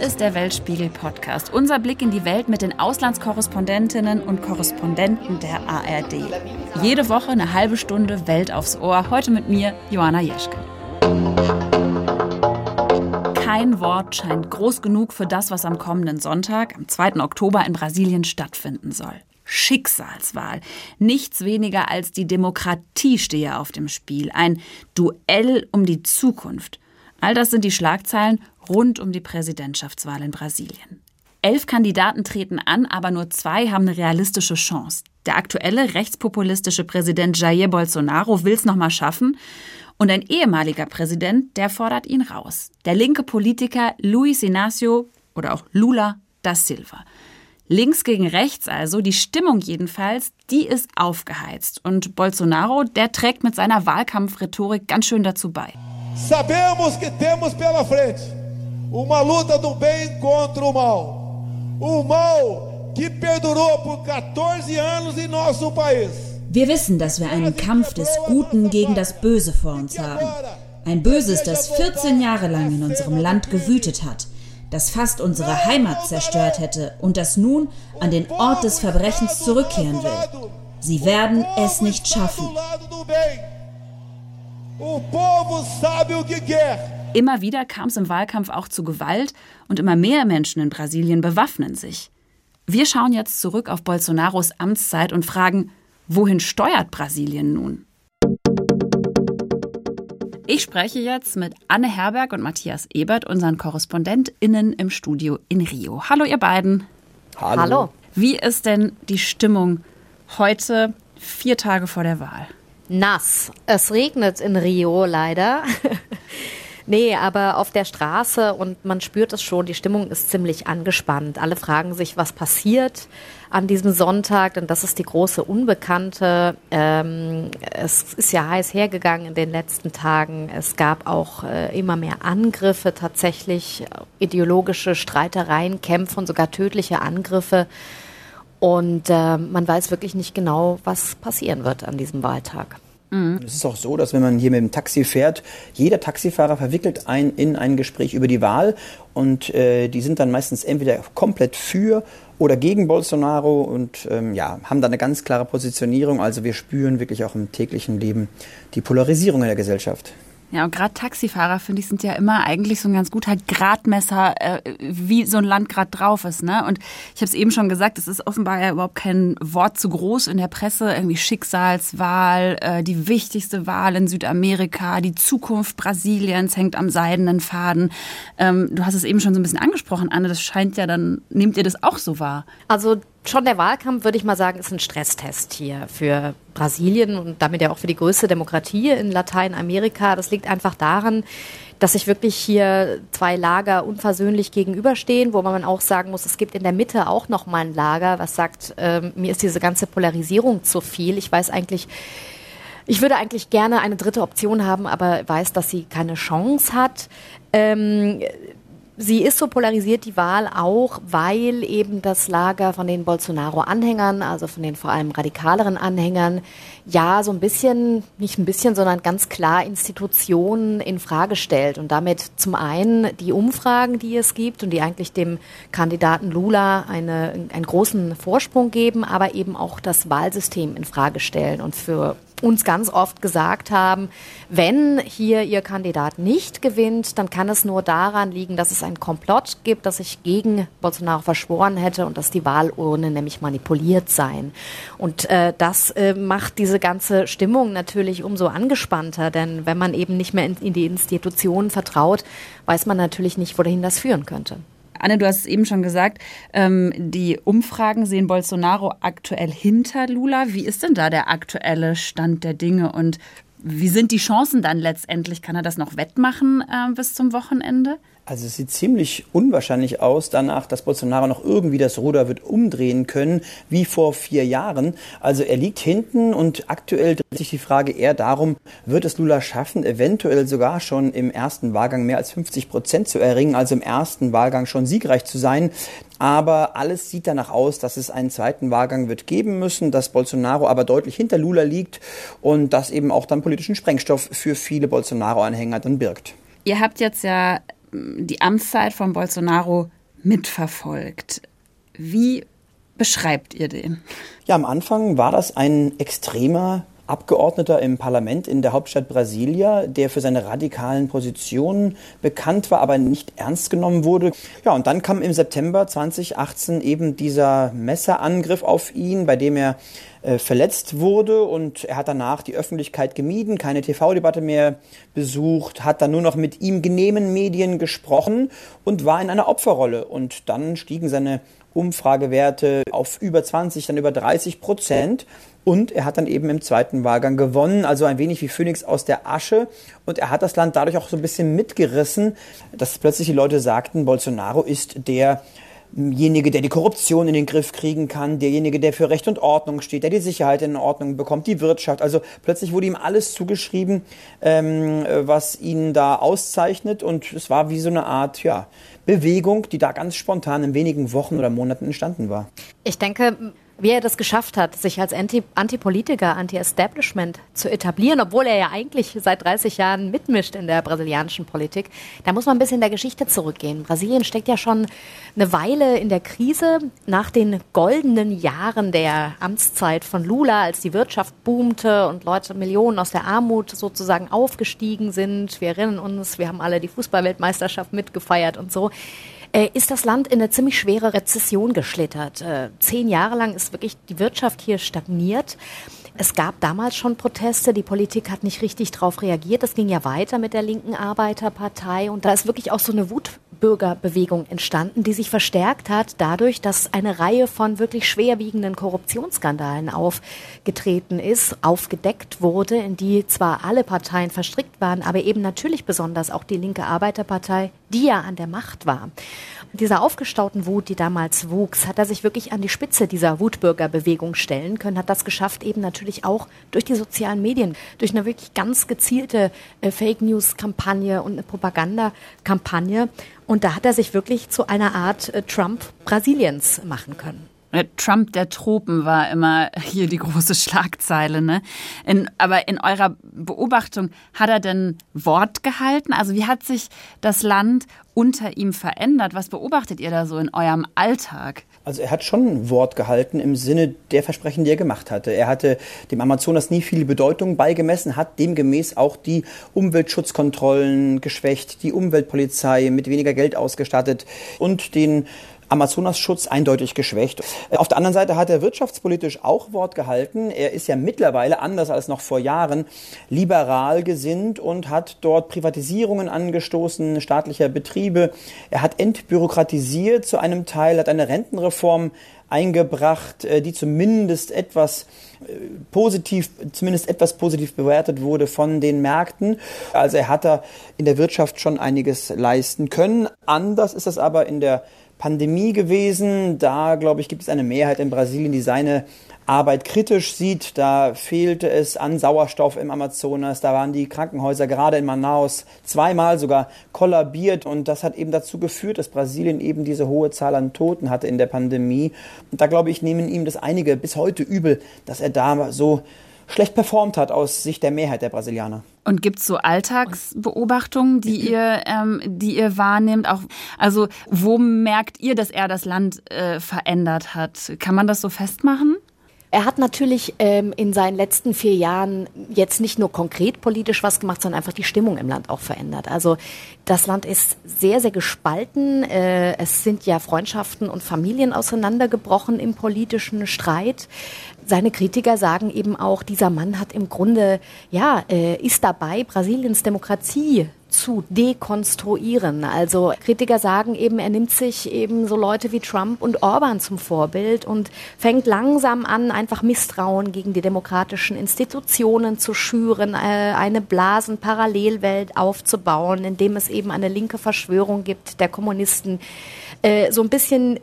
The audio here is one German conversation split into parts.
ist der Weltspiegel-Podcast, unser Blick in die Welt mit den Auslandskorrespondentinnen und Korrespondenten der ARD. Jede Woche eine halbe Stunde Welt aufs Ohr. Heute mit mir, Joanna Jeschke. Kein Wort scheint groß genug für das, was am kommenden Sonntag, am 2. Oktober in Brasilien stattfinden soll. Schicksalswahl. Nichts weniger als die Demokratie stehe auf dem Spiel. Ein Duell um die Zukunft. All das sind die Schlagzeilen rund um die Präsidentschaftswahl in Brasilien. Elf Kandidaten treten an, aber nur zwei haben eine realistische Chance. Der aktuelle rechtspopulistische Präsident Jair Bolsonaro will es nochmal schaffen. Und ein ehemaliger Präsident, der fordert ihn raus. Der linke Politiker Luis Inácio oder auch Lula da Silva. Links gegen rechts also, die Stimmung jedenfalls, die ist aufgeheizt. Und Bolsonaro, der trägt mit seiner Wahlkampfrhetorik ganz schön dazu bei. Sabemos que temos pela frente uma luta do bem contra o mal. O mal que perdurou por 14 anos em nosso país. Wir wissen, dass wir einen Kampf des Guten gegen das Böse vor uns haben. Ein Böses, das 14 Jahre lang in unserem Land gewütet hat das fast unsere Heimat zerstört hätte und das nun an den Ort des Verbrechens zurückkehren will. Sie werden es nicht schaffen. Immer wieder kam es im Wahlkampf auch zu Gewalt und immer mehr Menschen in Brasilien bewaffnen sich. Wir schauen jetzt zurück auf Bolsonaros Amtszeit und fragen, wohin steuert Brasilien nun? Ich spreche jetzt mit Anne Herberg und Matthias Ebert, unseren KorrespondentInnen im Studio in Rio. Hallo, ihr beiden. Hallo. Hallo. Wie ist denn die Stimmung heute, vier Tage vor der Wahl? Nass. Es regnet in Rio leider. Nee, aber auf der Straße und man spürt es schon, die Stimmung ist ziemlich angespannt. Alle fragen sich, was passiert an diesem Sonntag, denn das ist die große Unbekannte. Ähm, es ist ja heiß hergegangen in den letzten Tagen. Es gab auch äh, immer mehr Angriffe, tatsächlich ideologische Streitereien, Kämpfe und sogar tödliche Angriffe. Und äh, man weiß wirklich nicht genau, was passieren wird an diesem Wahltag. Mhm. Es ist auch so, dass wenn man hier mit dem Taxi fährt, jeder Taxifahrer verwickelt einen in ein Gespräch über die Wahl und äh, die sind dann meistens entweder komplett für oder gegen Bolsonaro und ähm, ja, haben da eine ganz klare Positionierung. Also wir spüren wirklich auch im täglichen Leben die Polarisierung in der Gesellschaft. Ja, und gerade Taxifahrer, finde ich, sind ja immer eigentlich so ein ganz guter Gradmesser, äh, wie so ein Land gerade drauf ist. Ne? Und ich habe es eben schon gesagt, es ist offenbar ja überhaupt kein Wort zu groß in der Presse. Irgendwie Schicksalswahl, äh, die wichtigste Wahl in Südamerika, die Zukunft Brasiliens hängt am seidenen Faden. Ähm, du hast es eben schon so ein bisschen angesprochen, Anne, das scheint ja dann, nehmt ihr das auch so wahr? Also schon der Wahlkampf, würde ich mal sagen, ist ein Stresstest hier für Brasilien und damit ja auch für die größte Demokratie in Lateinamerika. Das liegt einfach daran, dass sich wirklich hier zwei Lager unversöhnlich gegenüberstehen, wo man auch sagen muss, es gibt in der Mitte auch noch mal ein Lager, was sagt, äh, mir ist diese ganze Polarisierung zu viel. Ich weiß eigentlich, ich würde eigentlich gerne eine dritte Option haben, aber weiß, dass sie keine Chance hat. Ähm, Sie ist so polarisiert, die Wahl auch, weil eben das Lager von den Bolsonaro-Anhängern, also von den vor allem radikaleren Anhängern, ja so ein bisschen, nicht ein bisschen, sondern ganz klar Institutionen in Frage stellt und damit zum einen die Umfragen, die es gibt und die eigentlich dem Kandidaten Lula eine, einen großen Vorsprung geben, aber eben auch das Wahlsystem in Frage stellen und für uns ganz oft gesagt haben, wenn hier ihr Kandidat nicht gewinnt, dann kann es nur daran liegen, dass es einen Komplott gibt, dass sich gegen Bolsonaro verschworen hätte und dass die Wahlurne nämlich manipuliert seien. Und äh, das äh, macht diese ganze Stimmung natürlich umso angespannter, denn wenn man eben nicht mehr in, in die Institutionen vertraut, weiß man natürlich nicht, wohin das führen könnte. Anne, du hast es eben schon gesagt, ähm, die Umfragen sehen Bolsonaro aktuell hinter Lula. Wie ist denn da der aktuelle Stand der Dinge und wie sind die Chancen dann letztendlich? Kann er das noch wettmachen äh, bis zum Wochenende? Also es sieht ziemlich unwahrscheinlich aus danach, dass Bolsonaro noch irgendwie das Ruder wird umdrehen können, wie vor vier Jahren. Also er liegt hinten und aktuell dreht sich die Frage eher darum, wird es Lula schaffen, eventuell sogar schon im ersten Wahlgang mehr als 50 Prozent zu erringen, also im ersten Wahlgang schon siegreich zu sein. Aber alles sieht danach aus, dass es einen zweiten Wahlgang wird geben müssen, dass Bolsonaro aber deutlich hinter Lula liegt und das eben auch dann politischen Sprengstoff für viele Bolsonaro-Anhänger dann birgt. Ihr habt jetzt ja die Amtszeit von Bolsonaro mitverfolgt. Wie beschreibt ihr den? Ja, am Anfang war das ein extremer Abgeordneter im Parlament in der Hauptstadt Brasilia, der für seine radikalen Positionen bekannt war, aber nicht ernst genommen wurde. Ja, und dann kam im September 2018 eben dieser Messerangriff auf ihn, bei dem er äh, verletzt wurde und er hat danach die Öffentlichkeit gemieden, keine TV-Debatte mehr besucht, hat dann nur noch mit ihm genehmen Medien gesprochen und war in einer Opferrolle. Und dann stiegen seine Umfragewerte auf über 20, dann über 30 Prozent. Und er hat dann eben im zweiten Wahlgang gewonnen, also ein wenig wie Phoenix aus der Asche. Und er hat das Land dadurch auch so ein bisschen mitgerissen, dass plötzlich die Leute sagten, Bolsonaro ist derjenige, der die Korruption in den Griff kriegen kann, derjenige, der für Recht und Ordnung steht, der die Sicherheit in Ordnung bekommt, die Wirtschaft. Also plötzlich wurde ihm alles zugeschrieben, ähm, was ihn da auszeichnet. Und es war wie so eine Art, ja, Bewegung, die da ganz spontan in wenigen Wochen oder Monaten entstanden war. Ich denke, wie er das geschafft hat, sich als Anti Anti-Politiker, Anti-Establishment zu etablieren, obwohl er ja eigentlich seit 30 Jahren mitmischt in der brasilianischen Politik, da muss man ein bisschen in der Geschichte zurückgehen. Brasilien steckt ja schon eine Weile in der Krise nach den goldenen Jahren der Amtszeit von Lula, als die Wirtschaft boomte und Leute, Millionen aus der Armut sozusagen aufgestiegen sind. Wir erinnern uns, wir haben alle die Fußballweltmeisterschaft mitgefeiert und so äh, ist das Land in eine ziemlich schwere Rezession geschlittert. Äh, zehn Jahre lang ist wirklich die Wirtschaft hier stagniert. Es gab damals schon Proteste, die Politik hat nicht richtig darauf reagiert. Das ging ja weiter mit der linken Arbeiterpartei und da ist wirklich auch so eine Wutbürgerbewegung entstanden, die sich verstärkt hat dadurch, dass eine Reihe von wirklich schwerwiegenden Korruptionsskandalen aufgetreten ist, aufgedeckt wurde, in die zwar alle Parteien verstrickt waren, aber eben natürlich besonders auch die linke Arbeiterpartei, die ja an der Macht war dieser aufgestauten Wut, die damals wuchs, hat er sich wirklich an die Spitze dieser Wutbürgerbewegung stellen können, hat das geschafft, eben natürlich auch durch die sozialen Medien, durch eine wirklich ganz gezielte äh, Fake News-Kampagne und eine Propagandakampagne. Und da hat er sich wirklich zu einer Art äh, Trump Brasiliens machen können. Trump der Tropen war immer hier die große Schlagzeile. Ne? In, aber in eurer Beobachtung, hat er denn Wort gehalten? Also wie hat sich das Land unter ihm verändert? Was beobachtet ihr da so in eurem Alltag? Also er hat schon Wort gehalten im Sinne der Versprechen, die er gemacht hatte. Er hatte dem Amazonas nie viel Bedeutung beigemessen, hat demgemäß auch die Umweltschutzkontrollen geschwächt, die Umweltpolizei mit weniger Geld ausgestattet und den Amazonasschutz eindeutig geschwächt. Auf der anderen Seite hat er wirtschaftspolitisch auch Wort gehalten. Er ist ja mittlerweile, anders als noch vor Jahren, liberal gesinnt und hat dort Privatisierungen angestoßen, staatlicher Betriebe. Er hat entbürokratisiert zu einem Teil, hat eine Rentenreform eingebracht, äh, die zumindest etwas äh, positiv, zumindest etwas positiv bewertet wurde von den Märkten. Also er hat da in der Wirtschaft schon einiges leisten können. Anders ist das aber in der Pandemie gewesen. Da, glaube ich, gibt es eine Mehrheit in Brasilien, die seine Arbeit kritisch sieht. Da fehlte es an Sauerstoff im Amazonas. Da waren die Krankenhäuser gerade in Manaus zweimal sogar kollabiert. Und das hat eben dazu geführt, dass Brasilien eben diese hohe Zahl an Toten hatte in der Pandemie. Und da, glaube ich, nehmen ihm das einige bis heute übel, dass er da so schlecht performt hat aus Sicht der Mehrheit der Brasilianer. Und gibt es so Alltagsbeobachtungen, die ihr, ähm, die ihr wahrnehmt? Auch, also wo merkt ihr, dass er das Land äh, verändert hat? Kann man das so festmachen? Er hat natürlich ähm, in seinen letzten vier Jahren jetzt nicht nur konkret politisch was gemacht, sondern einfach die Stimmung im Land auch verändert. Also das Land ist sehr, sehr gespalten. Äh, es sind ja Freundschaften und Familien auseinandergebrochen im politischen Streit. Seine Kritiker sagen eben auch, dieser Mann hat im Grunde, ja, äh, ist dabei, Brasiliens Demokratie zu dekonstruieren. Also Kritiker sagen eben, er nimmt sich eben so Leute wie Trump und Orban zum Vorbild und fängt langsam an, einfach Misstrauen gegen die demokratischen Institutionen zu schüren, äh, eine Blasenparallelwelt aufzubauen, indem es eben eine linke Verschwörung gibt der Kommunisten. Äh, so ein bisschen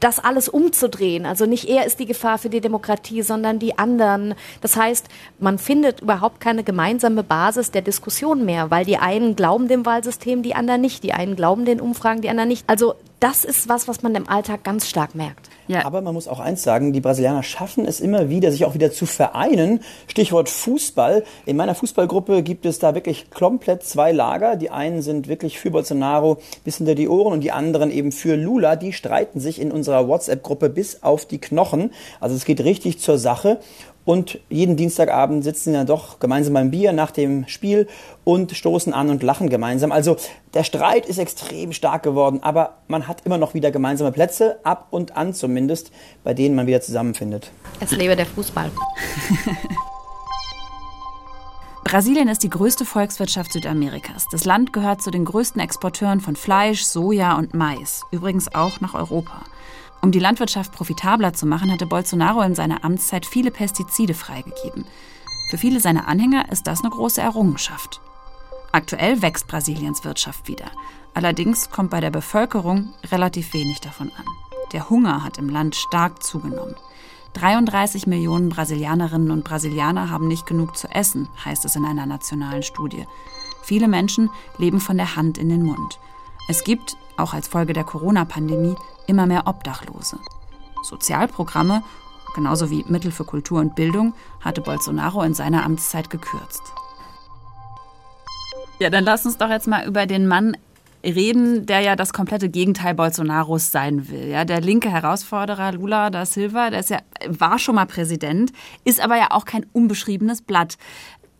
das alles umzudrehen. Also nicht er ist die Gefahr für die Demokratie, sondern die anderen. Das heißt, man findet überhaupt keine gemeinsame Basis der Diskussion mehr, weil die einen glauben dem Wahlsystem, die anderen nicht. Die einen glauben den Umfragen, die anderen nicht. Also das ist was, was man im Alltag ganz stark merkt. Ja. Aber man muss auch eins sagen, die Brasilianer schaffen es immer wieder, sich auch wieder zu vereinen. Stichwort Fußball. In meiner Fußballgruppe gibt es da wirklich komplett zwei Lager. Die einen sind wirklich für Bolsonaro bis hinter die Ohren und die anderen eben für Lula. Die streiten sich in unserer WhatsApp-Gruppe bis auf die Knochen. Also es geht richtig zur Sache. Und jeden Dienstagabend sitzen sie dann doch gemeinsam beim Bier nach dem Spiel und stoßen an und lachen gemeinsam. Also der Streit ist extrem stark geworden, aber man hat immer noch wieder gemeinsame Plätze, ab und an zumindest, bei denen man wieder zusammenfindet. Es lebe der Fußball. Brasilien ist die größte Volkswirtschaft Südamerikas. Das Land gehört zu den größten Exporteuren von Fleisch, Soja und Mais, übrigens auch nach Europa. Um die Landwirtschaft profitabler zu machen, hatte Bolsonaro in seiner Amtszeit viele Pestizide freigegeben. Für viele seiner Anhänger ist das eine große Errungenschaft. Aktuell wächst Brasiliens Wirtschaft wieder. Allerdings kommt bei der Bevölkerung relativ wenig davon an. Der Hunger hat im Land stark zugenommen. 33 Millionen Brasilianerinnen und Brasilianer haben nicht genug zu essen, heißt es in einer nationalen Studie. Viele Menschen leben von der Hand in den Mund. Es gibt, auch als Folge der Corona-Pandemie, immer mehr Obdachlose. Sozialprogramme, genauso wie Mittel für Kultur und Bildung, hatte Bolsonaro in seiner Amtszeit gekürzt. Ja, dann lass uns doch jetzt mal über den Mann reden, der ja das komplette Gegenteil Bolsonaros sein will. Ja, der linke Herausforderer Lula da Silva, der ist ja, war schon mal Präsident, ist aber ja auch kein unbeschriebenes Blatt.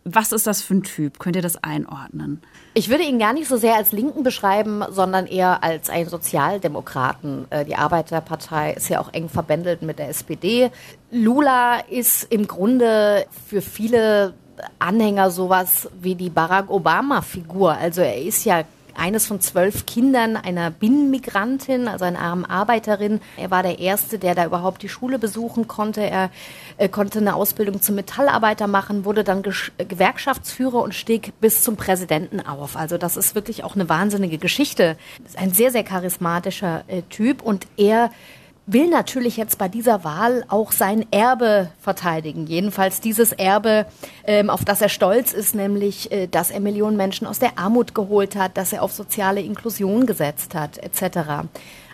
Was ist das für ein Typ? Könnt ihr das einordnen? Ich würde ihn gar nicht so sehr als Linken beschreiben, sondern eher als einen Sozialdemokraten. Äh, die Arbeiterpartei ist ja auch eng verbändelt mit der SPD. Lula ist im Grunde für viele Anhänger sowas wie die Barack Obama-Figur. Also er ist ja eines von zwölf Kindern einer Binnenmigrantin, also einer armen Arbeiterin. Er war der Erste, der da überhaupt die Schule besuchen konnte. Er äh, konnte eine Ausbildung zum Metallarbeiter machen, wurde dann Gesch Gewerkschaftsführer und stieg bis zum Präsidenten auf. Also das ist wirklich auch eine wahnsinnige Geschichte. Ein sehr, sehr charismatischer äh, Typ und er will natürlich jetzt bei dieser Wahl auch sein Erbe verteidigen. Jedenfalls dieses Erbe, ähm, auf das er stolz ist, nämlich, äh, dass er Millionen Menschen aus der Armut geholt hat, dass er auf soziale Inklusion gesetzt hat, etc.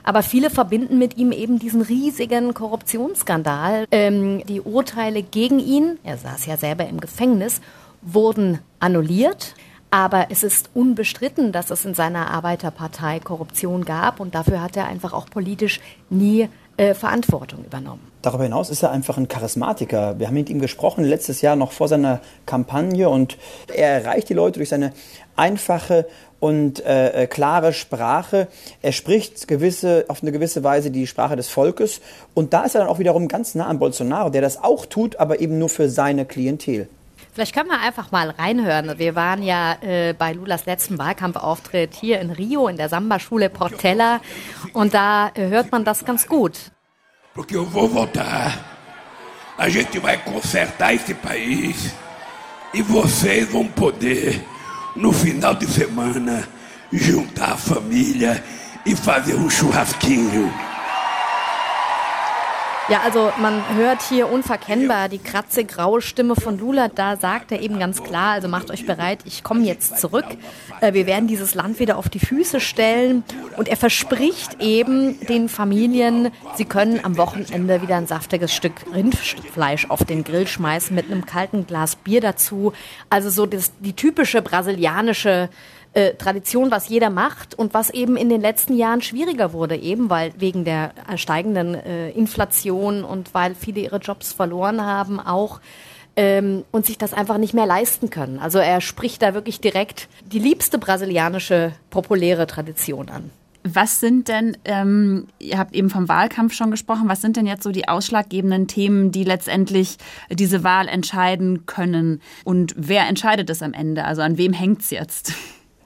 Aber viele verbinden mit ihm eben diesen riesigen Korruptionsskandal. Ähm, die Urteile gegen ihn, er saß ja selber im Gefängnis, wurden annulliert. Aber es ist unbestritten, dass es in seiner Arbeiterpartei Korruption gab und dafür hat er einfach auch politisch nie äh, Verantwortung übernommen. Darüber hinaus ist er einfach ein Charismatiker. Wir haben mit ihm gesprochen letztes Jahr noch vor seiner Kampagne und er erreicht die Leute durch seine einfache und äh, äh, klare Sprache. Er spricht gewisse, auf eine gewisse Weise die Sprache des Volkes und da ist er dann auch wiederum ganz nah an Bolsonaro, der das auch tut, aber eben nur für seine Klientel. Vielleicht können wir einfach mal reinhören. Wir waren ja äh, bei Lulas letzten Wahlkampfauftritt hier in Rio in der Samba-Schule Portella und da äh, hört man das ganz gut. Porque eu vou voltar. A gente vai consertar esse país e vocês vão poder, no final de semana, juntar a família e fazer um churrasquinho. Ja, also man hört hier unverkennbar die kratze graue Stimme von Lula. Da sagt er eben ganz klar, also macht euch bereit, ich komme jetzt zurück. Äh, wir werden dieses Land wieder auf die Füße stellen. Und er verspricht eben den Familien, sie können am Wochenende wieder ein saftiges Stück Rindfleisch auf den Grill schmeißen mit einem kalten Glas Bier dazu. Also so das, die typische brasilianische äh, Tradition, was jeder macht und was eben in den letzten Jahren schwieriger wurde, eben weil wegen der steigenden äh, Inflation und weil viele ihre Jobs verloren haben, auch ähm, und sich das einfach nicht mehr leisten können. Also er spricht da wirklich direkt die liebste brasilianische populäre Tradition an. Was sind denn, ähm, ihr habt eben vom Wahlkampf schon gesprochen, was sind denn jetzt so die ausschlaggebenden Themen, die letztendlich diese Wahl entscheiden können? Und wer entscheidet es am Ende? Also an wem hängt es jetzt?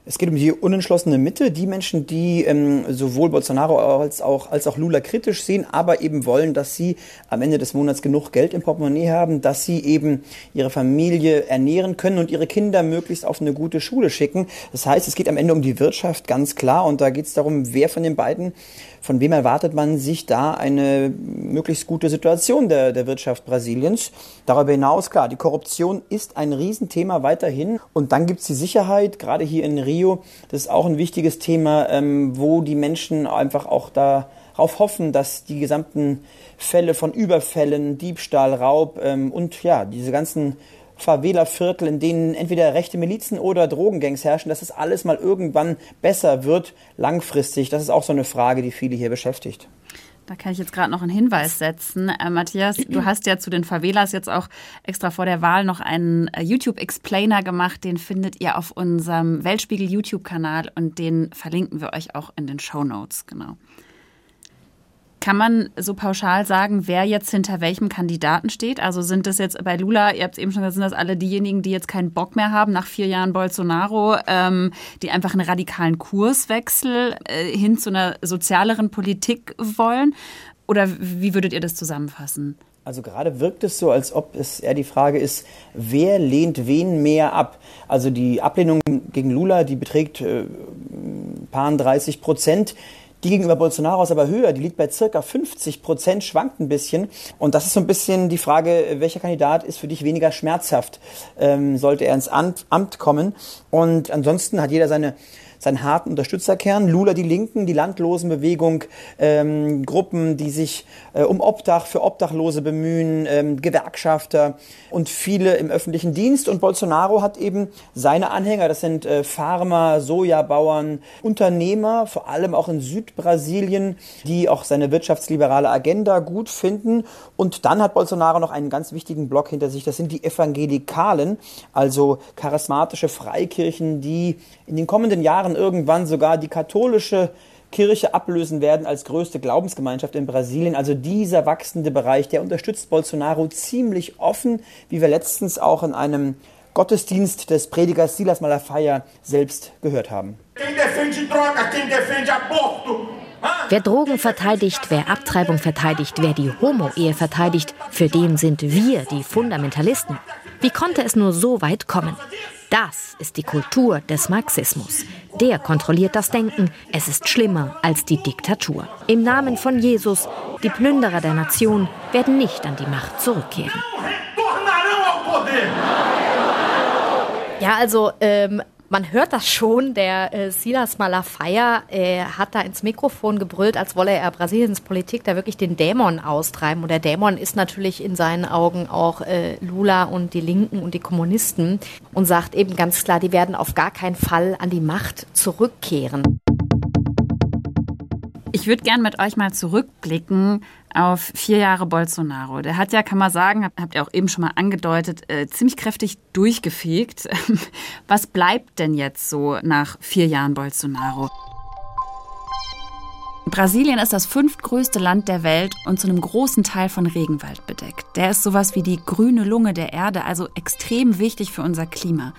Es geht um die unentschlossene Mitte, die Menschen, die ähm, sowohl Bolsonaro als auch, als auch Lula kritisch sehen, aber eben wollen, dass sie am Ende des Monats genug Geld im Portemonnaie haben, dass sie eben ihre Familie ernähren können und ihre Kinder möglichst auf eine gute Schule schicken. Das heißt, es geht am Ende um die Wirtschaft, ganz klar. Und da geht es darum, wer von den beiden von wem erwartet man sich da eine möglichst gute Situation der, der Wirtschaft Brasiliens? Darüber hinaus, klar, die Korruption ist ein Riesenthema weiterhin. Und dann gibt es die Sicherheit, gerade hier in Rio. Das ist auch ein wichtiges Thema, ähm, wo die Menschen einfach auch darauf hoffen, dass die gesamten Fälle von Überfällen, Diebstahl, Raub ähm, und ja, diese ganzen Favela-Viertel, in denen entweder rechte Milizen oder Drogengangs herrschen, dass es alles mal irgendwann besser wird, langfristig. Das ist auch so eine Frage, die viele hier beschäftigt. Da kann ich jetzt gerade noch einen Hinweis setzen. Äh, Matthias, du hast ja zu den Favelas jetzt auch extra vor der Wahl noch einen äh, YouTube-Explainer gemacht. Den findet ihr auf unserem Weltspiegel YouTube-Kanal und den verlinken wir euch auch in den Show Notes. Genau. Kann man so pauschal sagen, wer jetzt hinter welchem Kandidaten steht? Also sind das jetzt bei Lula, ihr habt es eben schon gesagt, sind das alle diejenigen, die jetzt keinen Bock mehr haben nach vier Jahren Bolsonaro, ähm, die einfach einen radikalen Kurswechsel äh, hin zu einer sozialeren Politik wollen? Oder wie würdet ihr das zusammenfassen? Also gerade wirkt es so, als ob es eher die Frage ist, wer lehnt wen mehr ab? Also die Ablehnung gegen Lula, die beträgt äh, paar 30 Prozent. Die gegenüber Bolsonaro ist aber höher, die liegt bei circa 50 Prozent, schwankt ein bisschen. Und das ist so ein bisschen die Frage, welcher Kandidat ist für dich weniger schmerzhaft, ähm, sollte er ins Amt kommen. Und ansonsten hat jeder seine seinen harten Unterstützerkern. Lula die Linken, die Landlosenbewegung, ähm, Gruppen, die sich äh, um Obdach für Obdachlose bemühen, ähm, Gewerkschafter und viele im öffentlichen Dienst. Und Bolsonaro hat eben seine Anhänger, das sind äh, Farmer, Sojabauern, Unternehmer, vor allem auch in Südbrasilien, die auch seine wirtschaftsliberale Agenda gut finden. Und dann hat Bolsonaro noch einen ganz wichtigen Block hinter sich, das sind die Evangelikalen, also charismatische Freikirchen, die in den kommenden Jahren irgendwann sogar die katholische Kirche ablösen werden als größte Glaubensgemeinschaft in Brasilien. Also dieser wachsende Bereich, der unterstützt Bolsonaro ziemlich offen, wie wir letztens auch in einem Gottesdienst des Predigers Silas Malafaia selbst gehört haben. Wer Drogen verteidigt, wer Abtreibung verteidigt, wer die Homo-Ehe verteidigt, für den sind wir die Fundamentalisten. Wie konnte es nur so weit kommen? Das ist die Kultur des Marxismus. Der kontrolliert das Denken. Es ist schlimmer als die Diktatur. Im Namen von Jesus, die Plünderer der Nation werden nicht an die Macht zurückkehren. Ja, also ähm, man hört das schon, der äh, Silas Malafaia äh, hat da ins Mikrofon gebrüllt, als wolle er Brasiliens Politik da wirklich den Dämon austreiben. Und der Dämon ist natürlich in seinen Augen auch äh, Lula und die Linken und die Kommunisten und sagt eben ganz klar, die werden auf gar keinen Fall an die Macht zurückkehren. Ich würde gern mit euch mal zurückblicken auf vier Jahre Bolsonaro. Der hat ja, kann man sagen, habt ihr auch eben schon mal angedeutet, äh, ziemlich kräftig durchgefegt. Was bleibt denn jetzt so nach vier Jahren Bolsonaro? Brasilien ist das fünftgrößte Land der Welt und zu einem großen Teil von Regenwald bedeckt. Der ist sowas wie die grüne Lunge der Erde, also extrem wichtig für unser Klima.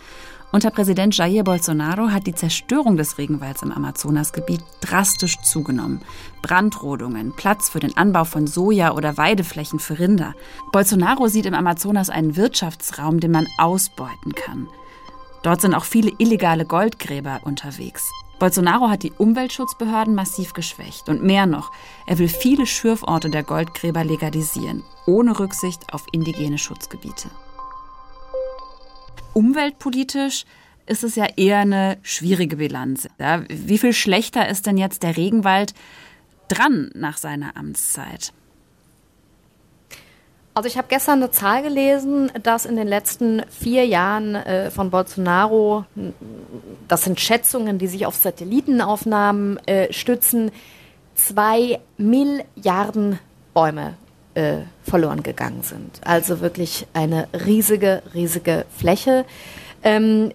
Unter Präsident Jair Bolsonaro hat die Zerstörung des Regenwalds im Amazonasgebiet drastisch zugenommen. Brandrodungen, Platz für den Anbau von Soja oder Weideflächen für Rinder. Bolsonaro sieht im Amazonas einen Wirtschaftsraum, den man ausbeuten kann. Dort sind auch viele illegale Goldgräber unterwegs. Bolsonaro hat die Umweltschutzbehörden massiv geschwächt und mehr noch, er will viele Schürforte der Goldgräber legalisieren, ohne Rücksicht auf indigene Schutzgebiete umweltpolitisch ist es ja eher eine schwierige Bilanz. Ja, wie viel schlechter ist denn jetzt der Regenwald dran nach seiner Amtszeit? Also ich habe gestern eine Zahl gelesen, dass in den letzten vier Jahren äh, von Bolsonaro, das sind Schätzungen, die sich auf Satellitenaufnahmen äh, stützen, zwei Milliarden Bäume äh, verloren gegangen sind. Also wirklich eine riesige, riesige Fläche. Ähm,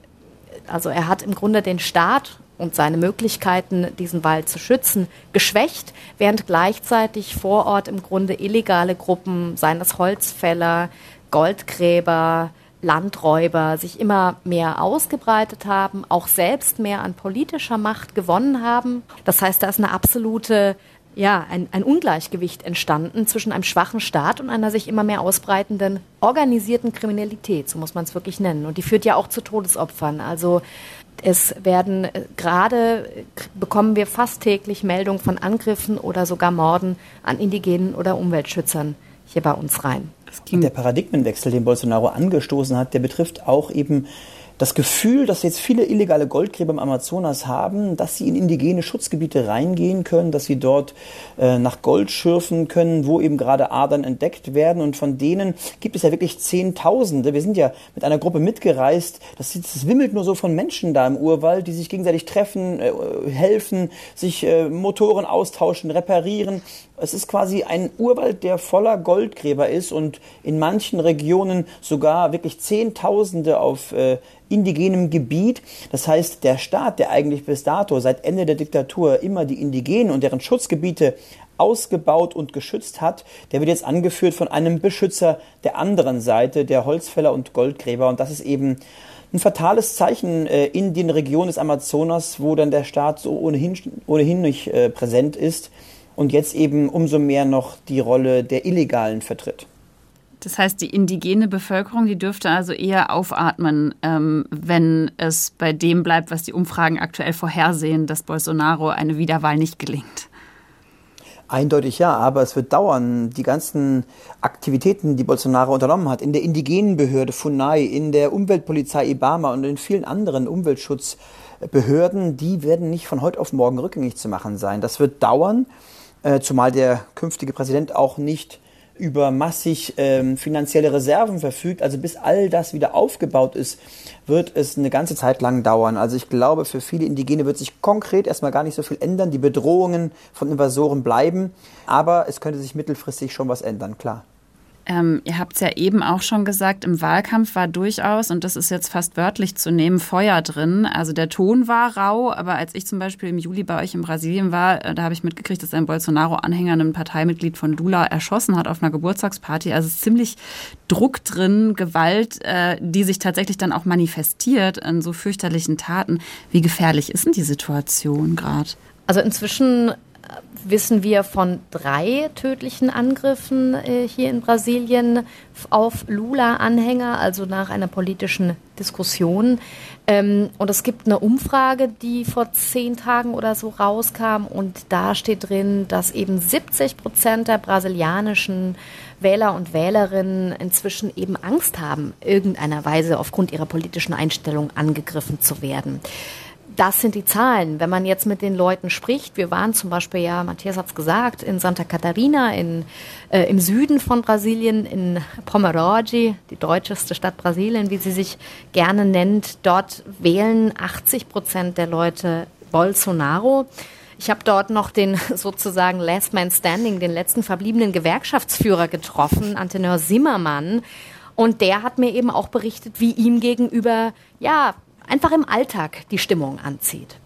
also er hat im Grunde den Staat und seine Möglichkeiten, diesen Wald zu schützen, geschwächt, während gleichzeitig vor Ort im Grunde illegale Gruppen, seien es Holzfäller, Goldgräber, Landräuber, sich immer mehr ausgebreitet haben, auch selbst mehr an politischer Macht gewonnen haben. Das heißt, da ist eine absolute ja, ein, ein Ungleichgewicht entstanden zwischen einem schwachen Staat und einer sich immer mehr ausbreitenden organisierten Kriminalität, so muss man es wirklich nennen. Und die führt ja auch zu Todesopfern. Also es werden äh, gerade bekommen wir fast täglich Meldungen von Angriffen oder sogar Morden an Indigenen oder Umweltschützern hier bei uns rein. Der Paradigmenwechsel, den Bolsonaro angestoßen hat, der betrifft auch eben das Gefühl, dass jetzt viele illegale Goldgräber im Amazonas haben, dass sie in indigene Schutzgebiete reingehen können, dass sie dort äh, nach Gold schürfen können, wo eben gerade Adern entdeckt werden. Und von denen gibt es ja wirklich Zehntausende. Wir sind ja mit einer Gruppe mitgereist. Das, das wimmelt nur so von Menschen da im Urwald, die sich gegenseitig treffen, äh, helfen, sich äh, Motoren austauschen, reparieren. Es ist quasi ein Urwald, der voller Goldgräber ist und in manchen Regionen sogar wirklich Zehntausende auf äh, indigenem Gebiet. Das heißt, der Staat, der eigentlich bis dato seit Ende der Diktatur immer die Indigenen und deren Schutzgebiete ausgebaut und geschützt hat, der wird jetzt angeführt von einem Beschützer der anderen Seite, der Holzfäller und Goldgräber. Und das ist eben ein fatales Zeichen äh, in den Regionen des Amazonas, wo dann der Staat so ohnehin, ohnehin nicht äh, präsent ist und jetzt eben umso mehr noch die Rolle der Illegalen vertritt. Das heißt, die indigene Bevölkerung, die dürfte also eher aufatmen, ähm, wenn es bei dem bleibt, was die Umfragen aktuell vorhersehen, dass Bolsonaro eine Wiederwahl nicht gelingt. Eindeutig ja, aber es wird dauern. Die ganzen Aktivitäten, die Bolsonaro unternommen hat, in der indigenen Behörde FUNAI, in der Umweltpolizei IBAMA und in vielen anderen Umweltschutzbehörden, die werden nicht von heute auf morgen rückgängig zu machen sein. Das wird dauern, äh, zumal der künftige Präsident auch nicht über massig ähm, finanzielle Reserven verfügt. Also bis all das wieder aufgebaut ist, wird es eine ganze Zeit lang dauern. Also ich glaube, für viele Indigene wird sich konkret erstmal gar nicht so viel ändern. Die Bedrohungen von Invasoren bleiben, aber es könnte sich mittelfristig schon was ändern, klar. Ähm, ihr habt es ja eben auch schon gesagt, im Wahlkampf war durchaus, und das ist jetzt fast wörtlich zu nehmen, Feuer drin. Also der Ton war rau, aber als ich zum Beispiel im Juli bei euch in Brasilien war, äh, da habe ich mitgekriegt, dass ein Bolsonaro-Anhänger ein Parteimitglied von Lula erschossen hat auf einer Geburtstagsparty. Also es ist ziemlich Druck drin, Gewalt, äh, die sich tatsächlich dann auch manifestiert in so fürchterlichen Taten. Wie gefährlich ist denn die Situation gerade? Also inzwischen wissen wir von drei tödlichen Angriffen äh, hier in Brasilien auf Lula-Anhänger, also nach einer politischen Diskussion. Ähm, und es gibt eine Umfrage, die vor zehn Tagen oder so rauskam und da steht drin, dass eben 70 Prozent der brasilianischen Wähler und Wählerinnen inzwischen eben Angst haben, irgendeiner Weise aufgrund ihrer politischen Einstellung angegriffen zu werden das sind die Zahlen. Wenn man jetzt mit den Leuten spricht, wir waren zum Beispiel, ja, Matthias hat es gesagt, in Santa Catarina, in, äh, im Süden von Brasilien, in Pomerode, die deutscheste Stadt Brasilien, wie sie sich gerne nennt. Dort wählen 80 Prozent der Leute Bolsonaro. Ich habe dort noch den sozusagen Last Man Standing, den letzten verbliebenen Gewerkschaftsführer getroffen, Antenor Zimmermann. Und der hat mir eben auch berichtet, wie ihm gegenüber, ja, einfach im Alltag die Stimmung anzieht.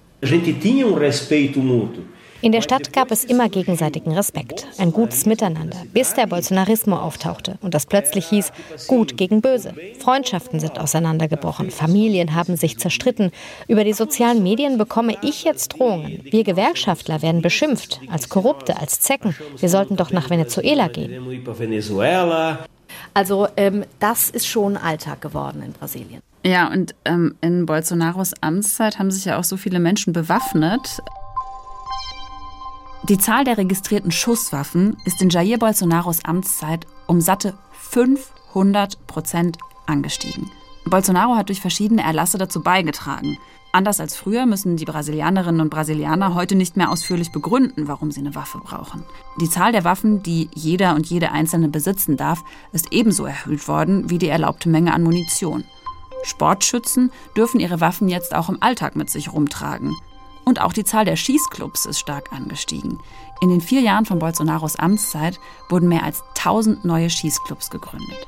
In der Stadt gab es immer gegenseitigen Respekt, ein gutes Miteinander, bis der Bolsonarismo auftauchte und das plötzlich hieß, gut gegen böse. Freundschaften sind auseinandergebrochen, Familien haben sich zerstritten. Über die sozialen Medien bekomme ich jetzt Drohungen. Wir Gewerkschaftler werden beschimpft, als Korrupte, als Zecken. Wir sollten doch nach Venezuela gehen. Also ähm, das ist schon Alltag geworden in Brasilien. Ja, und ähm, in Bolsonaros Amtszeit haben sich ja auch so viele Menschen bewaffnet. Die Zahl der registrierten Schusswaffen ist in Jair Bolsonaros Amtszeit um satte 500 Prozent angestiegen. Bolsonaro hat durch verschiedene Erlasse dazu beigetragen. Anders als früher müssen die Brasilianerinnen und Brasilianer heute nicht mehr ausführlich begründen, warum sie eine Waffe brauchen. Die Zahl der Waffen, die jeder und jede Einzelne besitzen darf, ist ebenso erhöht worden wie die erlaubte Menge an Munition. Sportschützen dürfen ihre Waffen jetzt auch im Alltag mit sich rumtragen. Und auch die Zahl der Schießclubs ist stark angestiegen. In den vier Jahren von Bolsonaros Amtszeit wurden mehr als 1000 neue Schießclubs gegründet.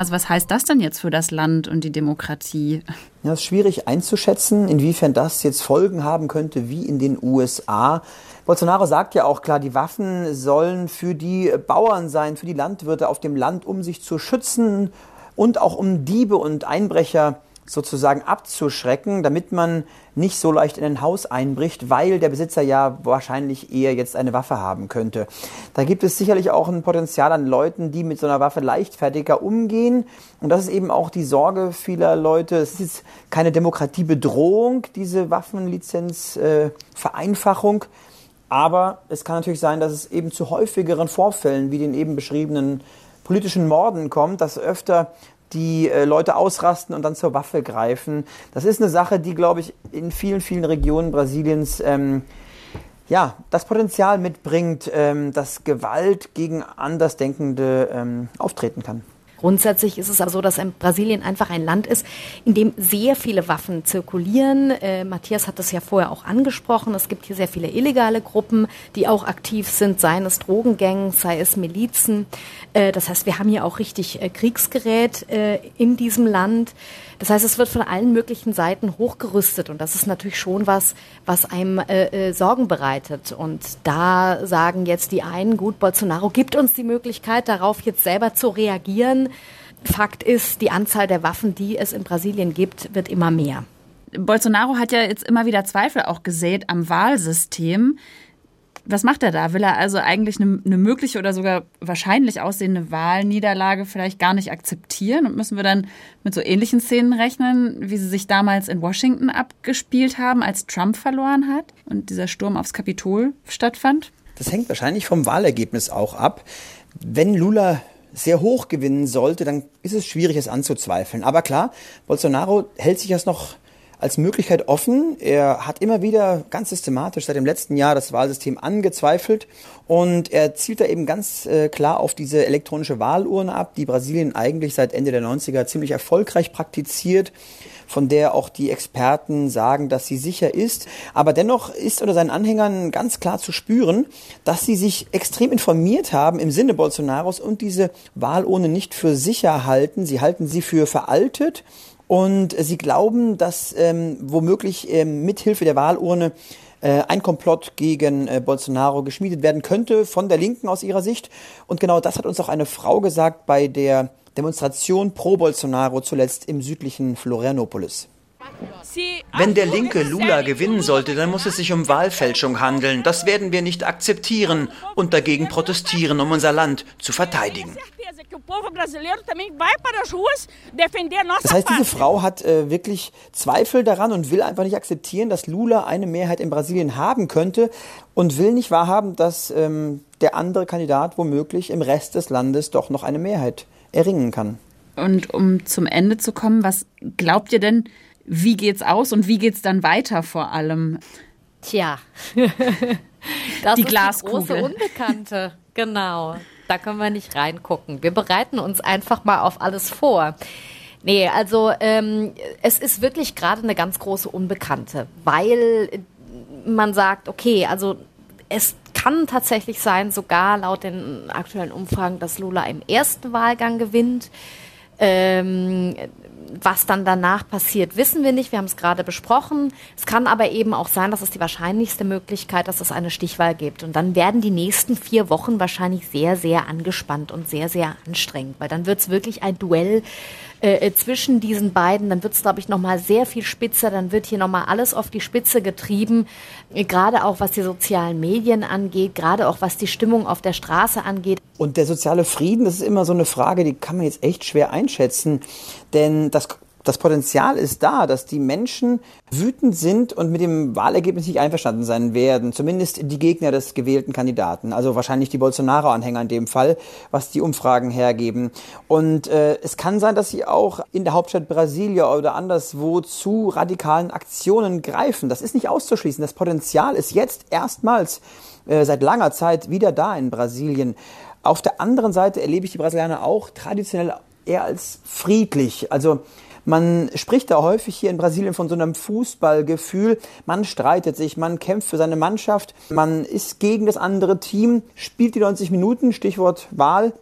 Also was heißt das denn jetzt für das Land und die Demokratie? Ja, es ist schwierig einzuschätzen, inwiefern das jetzt Folgen haben könnte wie in den USA. Bolsonaro sagt ja auch klar, die Waffen sollen für die Bauern sein, für die Landwirte auf dem Land, um sich zu schützen und auch um Diebe und Einbrecher sozusagen abzuschrecken, damit man nicht so leicht in ein Haus einbricht, weil der Besitzer ja wahrscheinlich eher jetzt eine Waffe haben könnte. Da gibt es sicherlich auch ein Potenzial an Leuten, die mit so einer Waffe leichtfertiger umgehen. Und das ist eben auch die Sorge vieler Leute. Es ist keine Demokratiebedrohung, diese Waffenlizenzvereinfachung. Äh, aber es kann natürlich sein, dass es eben zu häufigeren Vorfällen wie den eben beschriebenen politischen Morden kommt, dass öfter die äh, Leute ausrasten und dann zur Waffe greifen. Das ist eine Sache, die, glaube ich, in vielen, vielen Regionen Brasiliens ähm, ja, das Potenzial mitbringt, ähm, dass Gewalt gegen Andersdenkende ähm, auftreten kann. Grundsätzlich ist es aber so, dass Brasilien einfach ein Land ist, in dem sehr viele Waffen zirkulieren. Äh, Matthias hat das ja vorher auch angesprochen. Es gibt hier sehr viele illegale Gruppen, die auch aktiv sind, seien es Drogengangs, sei es Milizen. Äh, das heißt, wir haben hier auch richtig äh, Kriegsgerät äh, in diesem Land. Das heißt, es wird von allen möglichen Seiten hochgerüstet und das ist natürlich schon was, was einem äh, äh, Sorgen bereitet. Und da sagen jetzt die einen, gut, Bolsonaro gibt uns die Möglichkeit, darauf jetzt selber zu reagieren. Fakt ist, die Anzahl der Waffen, die es in Brasilien gibt, wird immer mehr. Bolsonaro hat ja jetzt immer wieder Zweifel auch gesät am Wahlsystem. Was macht er da? Will er also eigentlich eine, eine, mögliche oder sogar wahrscheinlich aussehende Wahlniederlage vielleicht gar nicht akzeptieren? Und müssen wir dann mit so ähnlichen Szenen rechnen, wie sie sich damals in Washington abgespielt haben, als Trump verloren hat und dieser Sturm aufs Kapitol stattfand? Das hängt wahrscheinlich vom Wahlergebnis auch ab. Wenn Lula sehr hoch gewinnen sollte, dann ist es schwierig, es anzuzweifeln. Aber klar, Bolsonaro hält sich das noch als Möglichkeit offen. Er hat immer wieder ganz systematisch seit dem letzten Jahr das Wahlsystem angezweifelt und er zielt da eben ganz äh, klar auf diese elektronische Wahlurne ab, die Brasilien eigentlich seit Ende der 90er ziemlich erfolgreich praktiziert von der auch die Experten sagen, dass sie sicher ist. Aber dennoch ist unter seinen Anhängern ganz klar zu spüren, dass sie sich extrem informiert haben im Sinne Bolsonaros und diese Wahlurne nicht für sicher halten. Sie halten sie für veraltet und sie glauben, dass ähm, womöglich ähm, mithilfe der Wahlurne äh, ein Komplott gegen äh, Bolsonaro geschmiedet werden könnte von der Linken aus ihrer Sicht. Und genau das hat uns auch eine Frau gesagt bei der Demonstration pro Bolsonaro zuletzt im südlichen Florianopolis. Wenn der linke Lula gewinnen sollte, dann muss es sich um Wahlfälschung handeln. Das werden wir nicht akzeptieren und dagegen protestieren, um unser Land zu verteidigen. Das heißt, diese Frau hat äh, wirklich Zweifel daran und will einfach nicht akzeptieren, dass Lula eine Mehrheit in Brasilien haben könnte und will nicht wahrhaben, dass ähm, der andere Kandidat womöglich im Rest des Landes doch noch eine Mehrheit erringen kann. Und um zum Ende zu kommen, was glaubt ihr denn, wie geht's aus und wie geht's dann weiter vor allem? Tja, das die ist Glaskugel. die große Unbekannte. Genau, da können wir nicht reingucken. Wir bereiten uns einfach mal auf alles vor. Nee, also ähm, es ist wirklich gerade eine ganz große Unbekannte, weil man sagt, okay, also es kann tatsächlich sein, sogar laut den aktuellen Umfragen, dass Lula im ersten Wahlgang gewinnt. Ähm, was dann danach passiert, wissen wir nicht. Wir haben es gerade besprochen. Es kann aber eben auch sein, dass es die wahrscheinlichste Möglichkeit, dass es eine Stichwahl gibt. Und dann werden die nächsten vier Wochen wahrscheinlich sehr, sehr angespannt und sehr, sehr anstrengend, weil dann wird es wirklich ein Duell äh, äh, zwischen diesen beiden. Dann wird es, glaube ich, nochmal sehr viel spitzer. Dann wird hier nochmal alles auf die Spitze getrieben, äh, gerade auch was die sozialen Medien angeht, gerade auch was die Stimmung auf der Straße angeht. Und der soziale Frieden, das ist immer so eine Frage, die kann man jetzt echt schwer einschätzen. Denn das das Potenzial ist da, dass die Menschen wütend sind und mit dem Wahlergebnis nicht einverstanden sein werden. Zumindest die Gegner des gewählten Kandidaten. Also wahrscheinlich die Bolsonaro-Anhänger in dem Fall, was die Umfragen hergeben. Und äh, es kann sein, dass sie auch in der Hauptstadt Brasilia oder anderswo zu radikalen Aktionen greifen. Das ist nicht auszuschließen. Das Potenzial ist jetzt erstmals äh, seit langer Zeit wieder da in Brasilien. Auf der anderen Seite erlebe ich die Brasilianer auch traditionell eher als friedlich. Also man spricht da häufig hier in Brasilien von so einem Fußballgefühl. Man streitet sich, man kämpft für seine Mannschaft, man ist gegen das andere Team, spielt die 90 Minuten, Stichwort Wahl,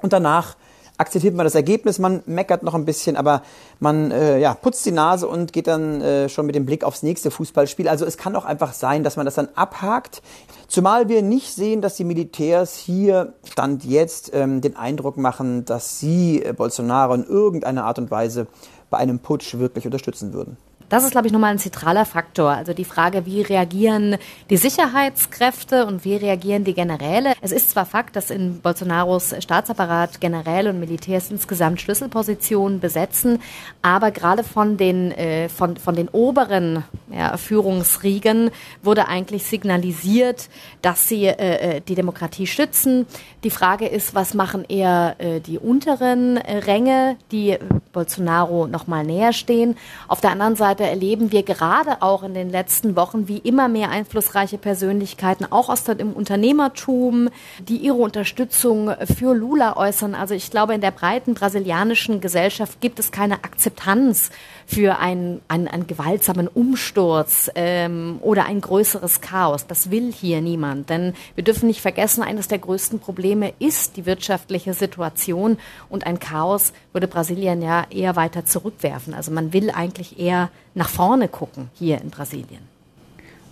und danach akzeptiert man das Ergebnis, man meckert noch ein bisschen, aber man äh, ja, putzt die Nase und geht dann äh, schon mit dem Blick aufs nächste Fußballspiel. Also es kann auch einfach sein, dass man das dann abhakt. Zumal wir nicht sehen, dass die Militärs hier Stand jetzt ähm, den Eindruck machen, dass sie äh, Bolsonaro in irgendeiner Art und Weise bei einem Putsch wirklich unterstützen würden. Das ist, glaube ich, nochmal ein zentraler Faktor. Also die Frage, wie reagieren die Sicherheitskräfte und wie reagieren die Generäle. Es ist zwar Fakt, dass in Bolsonaros Staatsapparat Generäle und Militärs insgesamt Schlüsselpositionen besetzen, aber gerade von den, äh, von, von den oberen ja, Führungsriegen wurde eigentlich signalisiert, dass sie äh, äh, die Demokratie stützen. Die Frage ist, was machen eher äh, die unteren Ränge, die Bolsonaro noch mal näher stehen. Auf der anderen Seite erleben wir gerade auch in den letzten Wochen, wie immer mehr einflussreiche Persönlichkeiten, auch aus dem Unternehmertum, die ihre Unterstützung für Lula äußern. Also ich glaube, in der breiten brasilianischen Gesellschaft gibt es keine Akzeptanz für einen, einen, einen gewaltsamen Umsturz ähm, oder ein größeres Chaos. Das will hier niemand. Denn wir dürfen nicht vergessen, eines der größten Probleme ist die wirtschaftliche Situation und ein Chaos würde Brasilien ja eher weiter zurückwerfen. Also man will eigentlich eher nach vorne gucken hier in Brasilien.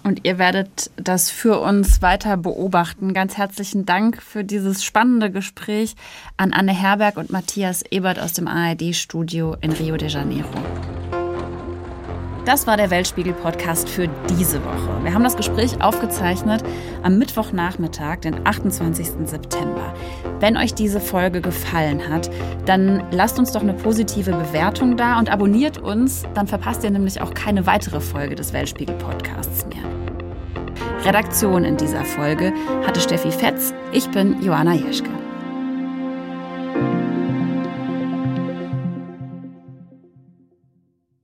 Und ihr werdet das für uns weiter beobachten. Ganz herzlichen Dank für dieses spannende Gespräch an Anne Herberg und Matthias Ebert aus dem ARD-Studio in Rio de Janeiro. Das war der Weltspiegel-Podcast für diese Woche. Wir haben das Gespräch aufgezeichnet am Mittwochnachmittag, den 28. September. Wenn euch diese Folge gefallen hat, dann lasst uns doch eine positive Bewertung da und abonniert uns, dann verpasst ihr nämlich auch keine weitere Folge des Weltspiegel-Podcasts mehr. Redaktion in dieser Folge hatte Steffi Fetz, ich bin Joanna Jeschke.